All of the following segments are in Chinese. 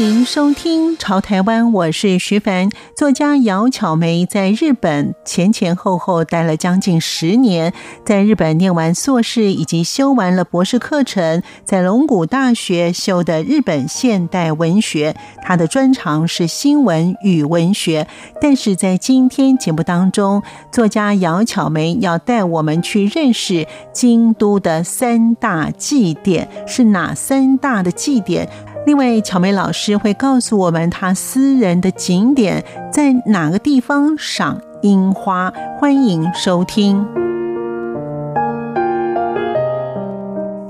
迎收听《潮台湾》，我是徐凡。作家姚巧梅在日本前前后后待了将近十年，在日本念完硕士以及修完了博士课程，在龙谷大学修的日本现代文学。他的专长是新闻与文学。但是在今天节目当中，作家姚巧梅要带我们去认识京都的三大祭典，是哪三大的祭典？另外，巧梅老师会告诉我们他私人的景点在哪个地方赏樱花。欢迎收听。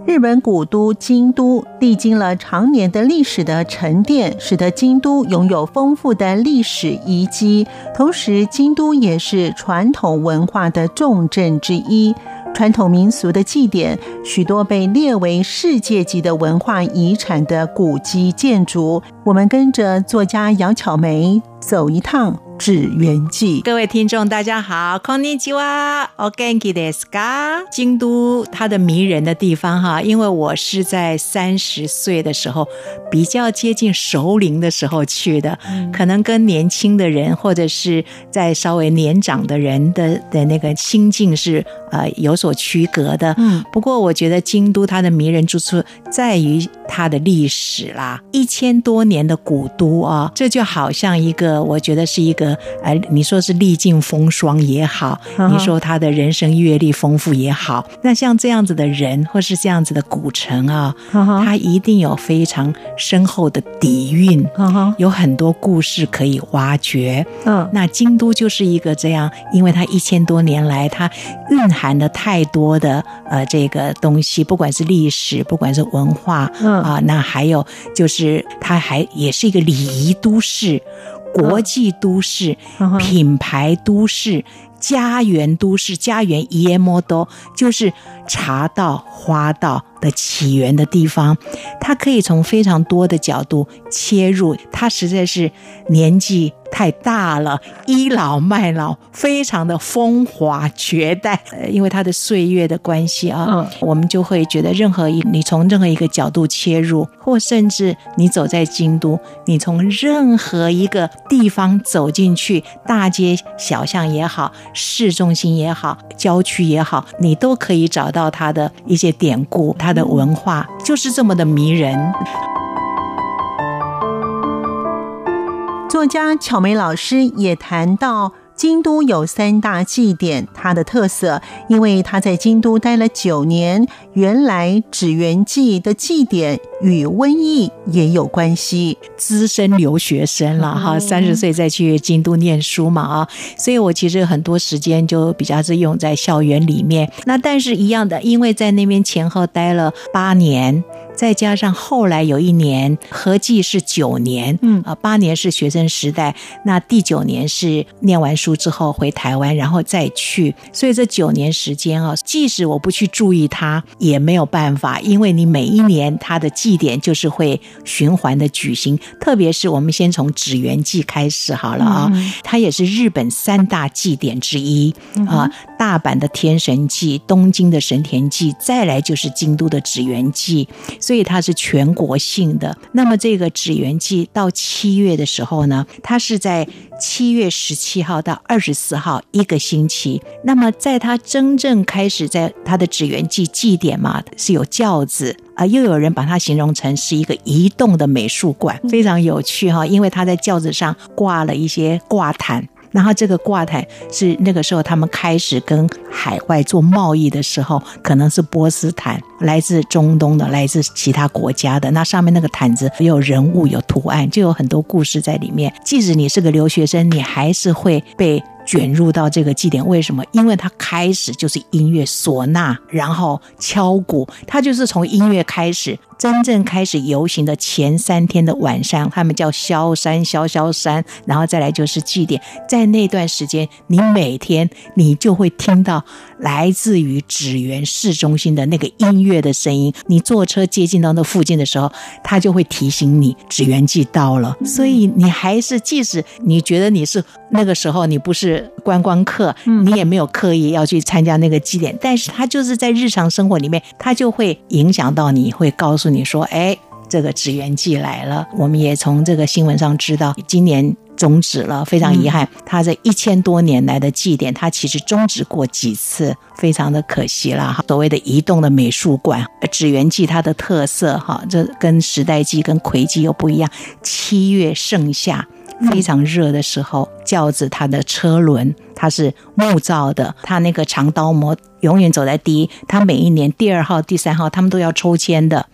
日本古都京都历经了长年的历史的沉淀，使得京都拥有丰富的历史遗迹。同时，京都也是传统文化的重镇之一。传统民俗的祭典，许多被列为世界级的文化遗产的古迹建筑，我们跟着作家姚巧梅走一趟。祇园祭，各位听众，大家好，こんにちは，お元気ですか？京都它的迷人的地方哈，因为我是在三十岁的时候，比较接近熟龄的时候去的，嗯、可能跟年轻的人或者是在稍微年长的人的的那个心境是呃有所区隔的。嗯，不过我觉得京都它的迷人之处在于 它的历史啦，一千多年的古都啊，这就好像一个，我觉得是一个。哎，你说是历尽风霜也好，你说他的人生阅历丰富也好，那像这样子的人，或是这样子的古城啊，他一定有非常深厚的底蕴，有很多故事可以挖掘。嗯，那京都就是一个这样，因为它一千多年来，它蕴含了太多的呃这个东西，不管是历史，不管是文化，嗯啊，那还有就是它还也是一个礼仪都市。国际都市、品牌都市、家园都市、家园伊莫多，就是茶道、花道的起源的地方。他可以从非常多的角度切入，他实在是年纪。太大了，倚老卖老，非常的风华绝代。呃，因为他的岁月的关系啊，嗯，我们就会觉得任何一你从任何一个角度切入，或甚至你走在京都，你从任何一个地方走进去，大街小巷也好，市中心也好，郊区也好，你都可以找到到它的一些典故，它的文化就是这么的迷人。作家巧梅老师也谈到，京都有三大祭典，它的特色，因为他在京都待了九年，原来纸园祭的祭典与瘟疫也有关系。资深留学生了哈，三十岁再去京都念书嘛啊，所以我其实很多时间就比较是用在校园里面。那但是一样的，因为在那边前后待了八年。再加上后来有一年，合计是九年，嗯。啊，八年是学生时代，那第九年是念完书之后回台湾，然后再去，所以这九年时间啊，即使我不去注意它，也没有办法，因为你每一年它的祭典就是会循环的举行，特别是我们先从祇园祭开始好了啊，它也是日本三大祭典之一啊，大阪的天神祭、东京的神田祭，再来就是京都的祇园祭。所以它是全国性的。那么这个纸鸢祭到七月的时候呢，它是在七月十七号到二十四号一个星期。那么在它真正开始在它的纸鸢祭祭典嘛，是有轿子啊，又有人把它形容成是一个移动的美术馆，非常有趣哈，因为它在轿子上挂了一些挂毯。然后这个挂毯是那个时候他们开始跟海外做贸易的时候，可能是波斯毯，来自中东的，来自其他国家的。那上面那个毯子有人物、有图案，就有很多故事在里面。即使你是个留学生，你还是会被卷入到这个祭典。为什么？因为它开始就是音乐唢呐，然后敲鼓，它就是从音乐开始。真正开始游行的前三天的晚上，他们叫萧山萧萧山，然后再来就是祭典。在那段时间，你每天你就会听到来自于芷园市中心的那个音乐的声音。你坐车接近到那附近的时候，他就会提醒你芷园祭到了。所以你还是，即使你觉得你是那个时候你不是观光客，你也没有刻意要去参加那个祭典，但是他就是在日常生活里面，他就会影响到你，会告诉。你说，哎，这个纸鸢祭来了，我们也从这个新闻上知道，今年终止了，非常遗憾。他这一千多年来的祭典，他其实终止过几次，非常的可惜了。所谓的移动的美术馆，纸园祭它的特色，哈，这跟时代祭跟葵祭又不一样。七月盛夏，非常热的时候，轿子它的车轮它是木造的，它那个长刀模永远走在第一，它每一年第二号、第三号，他们都要抽签的。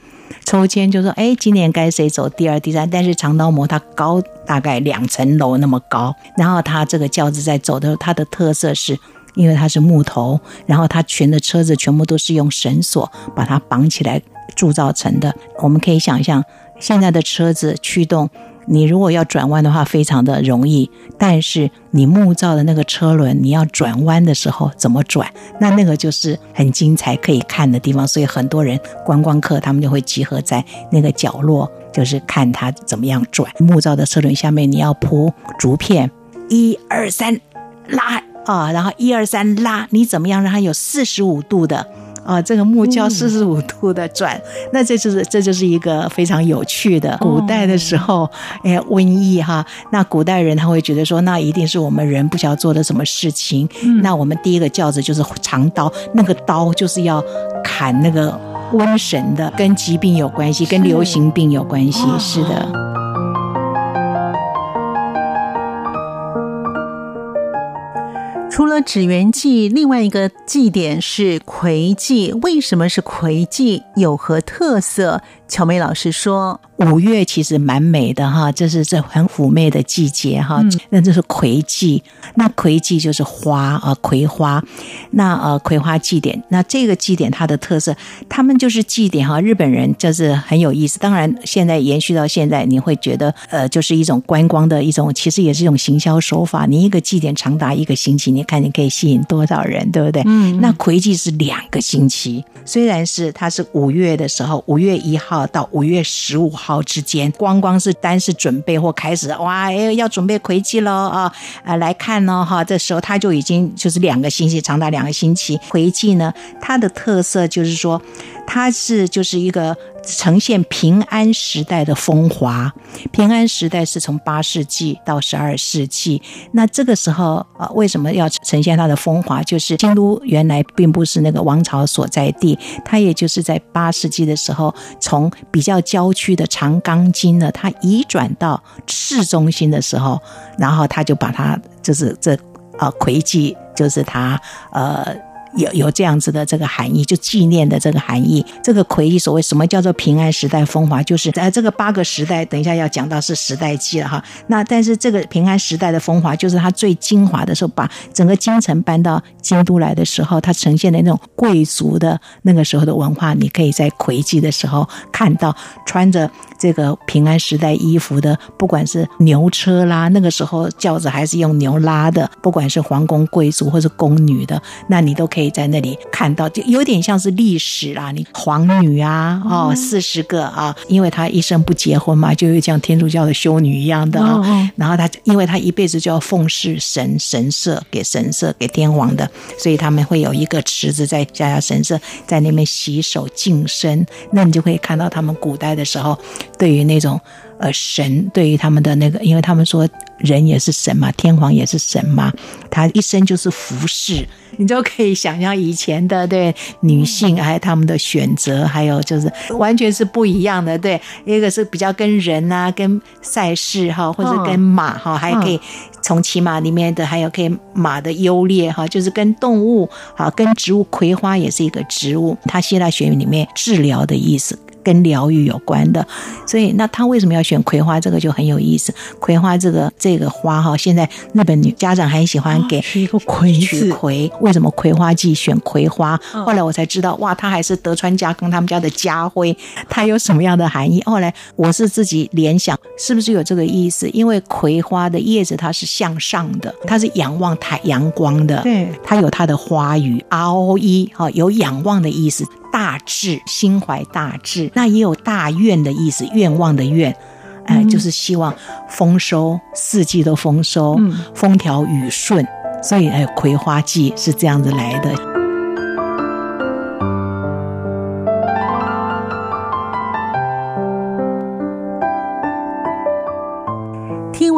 抽签就说，哎，今年该谁走第二、第三？但是长刀模它高大概两层楼那么高，然后它这个轿子在走的时候，它的特色是，因为它是木头，然后它全的车子全部都是用绳索把它绑起来铸造成的。我们可以想象，现在的车子驱动。你如果要转弯的话，非常的容易，但是你木造的那个车轮，你要转弯的时候怎么转？那那个就是很精彩可以看的地方。所以很多人观光客他们就会集合在那个角落，就是看它怎么样转。木造的车轮下面你要铺竹片，一二三拉啊，然后一二三拉，你怎么样让它有四十五度的？啊，这个木轿四十五度的转，嗯、那这就是这就是一个非常有趣的。古代的时候，哎，瘟疫哈，那古代人他会觉得说，那一定是我们人不晓得做的什么事情。嗯、那我们第一个轿子就是长刀，那个刀就是要砍那个瘟神的，跟疾病有关系，跟流行病有关系，是，是的。除了纸鸢祭，另外一个祭典是魁祭。为什么是魁祭？有何特色？巧梅老师说：“五月其实蛮美的哈，这是这很妩媚的季节哈。那这是葵祭，那葵祭就是花啊，葵花。那呃，葵花祭典，那这个祭典它的特色，他们就是祭典哈。日本人就是很有意思。当然，现在延续到现在，你会觉得呃，就是一种观光的一种，其实也是一种行销手法。你一个祭典长达一个星期，你看你可以吸引多少人，对不对？嗯。那葵祭是两个星期，虽然是它是五月的时候，五月一号。到五月十五号之间，光光是单是准备或开始，哇，要准备回去喽啊，啊，来看呢，哈，这时候他就已经就是两个星期，长达两个星期。回去呢，它的特色就是说，它是就是一个。呈现平安时代的风华。平安时代是从八世纪到十二世纪。那这个时候，呃，为什么要呈现它的风华？就是京都原来并不是那个王朝所在地，它也就是在八世纪的时候，从比较郊区的长冈京呢，它移转到市中心的时候，然后他就把它就是这呃葵祭，就是它呃。有有这样子的这个含义，就纪念的这个含义。这个葵祭所谓什么叫做平安时代风华，就是在这个八个时代，等一下要讲到是时代记了哈。那但是这个平安时代的风华，就是它最精华的时候，把整个京城搬到京都来的时候，它呈现的那种贵族的那个时候的文化，你可以在葵记的时候看到穿着这个平安时代衣服的，不管是牛车啦，那个时候轿子还是用牛拉的，不管是皇宫贵族或是宫女的，那你都可以。在那里看到，就有点像是历史啦。你皇女啊，哦，四十个啊，因为她一生不结婚嘛，就有像天主教的修女一样的啊。然后她，因为她一辈子就要奉侍神神社，给神社给天皇的，所以他们会有一个池子在家家神社，在那边洗手净身。那你就可以看到他们古代的时候，对于那种。呃，神对于他们的那个，因为他们说人也是神嘛，天皇也是神嘛，他一生就是服侍，你就可以想象以前的对女性还有他们的选择，还有就是完全是不一样的。对，一个是比较跟人啊，跟赛事哈，或者跟马哈，还可以从骑马里面的，还有可以马的优劣哈，就是跟动物好，跟植物，葵花也是一个植物，它希腊学语里面治疗的意思。跟疗愈有关的。所以，那他为什么要选葵花？这个就很有意思。葵花这个这个花哈，现在日本女家长很喜欢给取一个葵字。葵为什么葵花季选葵花？后来我才知道，哇，它还是德川家康他们家的家徽，它有什么样的含义？后来我是自己联想，是不是有这个意思？因为葵花的叶子它是向上的，它是仰望太阳光的，对，它有它的花语 R O E 哈，有仰望的意思，大志，心怀大志，那也有大愿的意思，愿望的愿，哎、呃，就是希望丰收，四季都丰收，嗯、风调雨顺，所以哎，葵花季是这样子来的。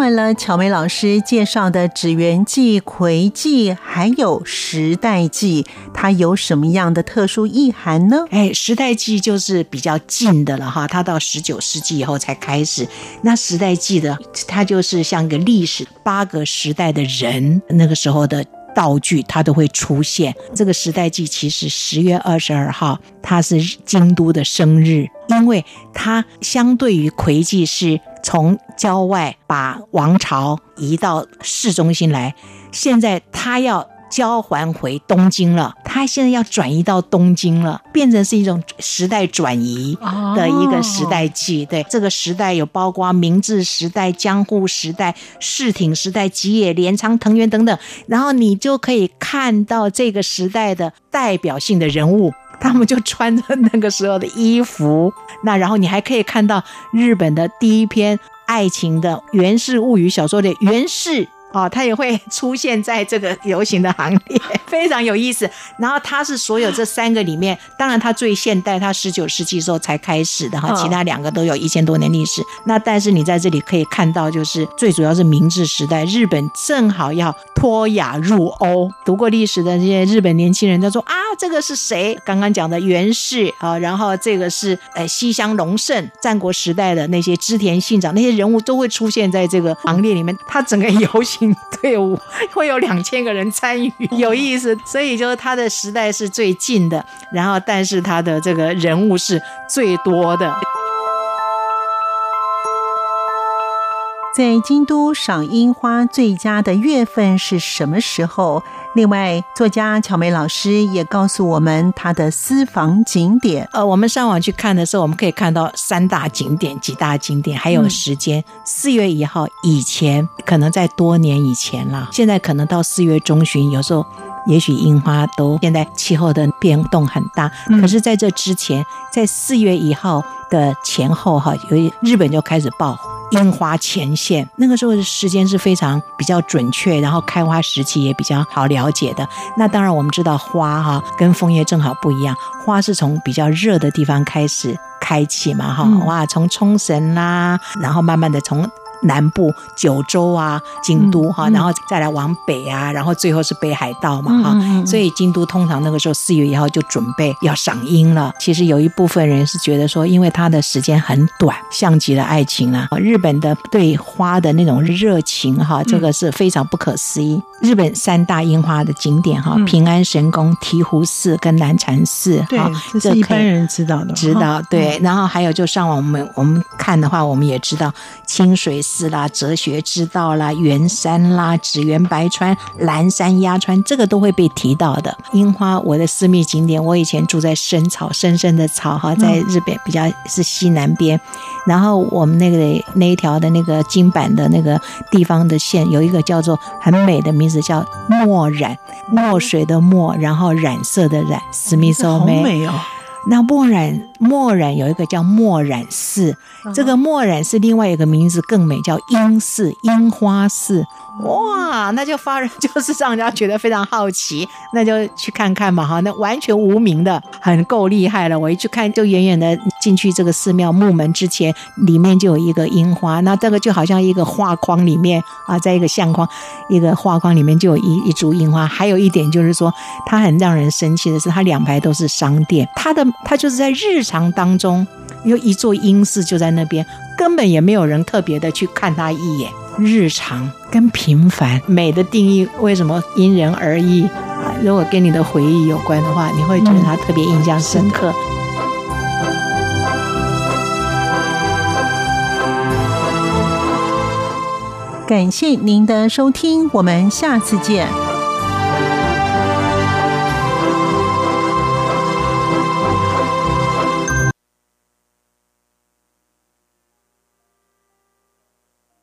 听了巧梅老师介绍的指缘季、葵记，还有时代记，它有什么样的特殊意涵呢？哎，时代记就是比较近的了哈，它到十九世纪以后才开始。那时代记的，它就是像个历史八个时代的人，那个时候的道具，它都会出现。这个时代记其实十月二十二号，它是京都的生日，因为它相对于葵记是。从郊外把王朝移到市中心来，现在他要交还回东京了。他现在要转移到东京了，变成是一种时代转移的一个时代季。对，这个时代有包括明治时代、江户时代、世町时代、吉野、镰仓、藤原等等。然后你就可以看到这个时代的代表性的人物。他们就穿着那个时候的衣服，那然后你还可以看到日本的第一篇爱情的《源氏物语》小说的源氏。哦，他也会 出现在这个游行的行列，非常有意思。然后他是所有这三个里面，当然他最现代，他十九世纪时候才开始的哈，其他两个都有一千多年历史。那但是你在这里可以看到，就是最主要是明治时代，日本正好要脱亚入欧。读过历史的这些日本年轻人，他说啊，这个是谁？刚刚讲的源氏啊，然后这个是呃西乡隆盛，战国时代的那些织田信长那些人物都会出现在这个行列里面。他整个游行。队 伍会有两千个人参与，有意思。所以就是他的时代是最近的，然后但是他的这个人物是最多的。在京都赏樱花最佳的月份是什么时候？另外，作家巧梅老师也告诉我们他的私房景点。呃，我们上网去看的时候，我们可以看到三大景点、几大景点，还有时间。四、嗯、月一号以前，可能在多年以前了。现在可能到四月中旬，有时候也许樱花都现在气候的变动很大。嗯、可是在这之前，在四月一号的前后，哈，由于日本就开始爆樱花前线，那个时候的时间是非常比较准确，然后开花时期也比较好了解的。那当然我们知道花哈跟枫叶正好不一样，花是从比较热的地方开始开启嘛哈，哇，从冲绳啦，然后慢慢的从。南部九州啊，京都哈，然后再来往北啊，然后最后是北海道嘛哈，所以京都通常那个时候四月一号就准备要赏樱了。其实有一部分人是觉得说，因为它的时间很短，像极了爱情啊。日本的对花的那种热情哈，这个是非常不可思议。日本三大樱花的景点哈，平安神宫、醍醐寺跟南禅寺，对，这是一般人知道的，知道对。然后还有就上网我们我们看的话，我们也知道清水。寺啦，哲学之道啦，圆山啦，紫园白川、蓝山鸭川，这个都会被提到的。樱花，我的私密景点，我以前住在深草，深深的草哈，在日本比较是西南边。然后我们那个那一条的那个金板的那个地方的线，有一个叫做很美的名字，叫墨染，墨水的墨，然后染色的染，史密索美，好美哦。那墨染墨染有一个叫墨染寺，这个墨染寺另外一个名字更美，叫樱寺，樱花寺。哇，那就发人就是让人家觉得非常好奇，那就去看看嘛哈。那完全无名的，很够厉害了。我一去看，就远远的进去这个寺庙木门之前，里面就有一个樱花。那这个就好像一个画框里面啊，在一个相框，一个画框里面就有一一株樱花。还有一点就是说，它很让人生气的是，它两排都是商店，它的它就是在日常当中，有一座英式就在那边，根本也没有人特别的去看他一眼。日常跟平凡美的定义，为什么因人而异啊？如果跟你的回忆有关的话，你会觉得他特别印象深刻。感谢您的收听，我们下次见。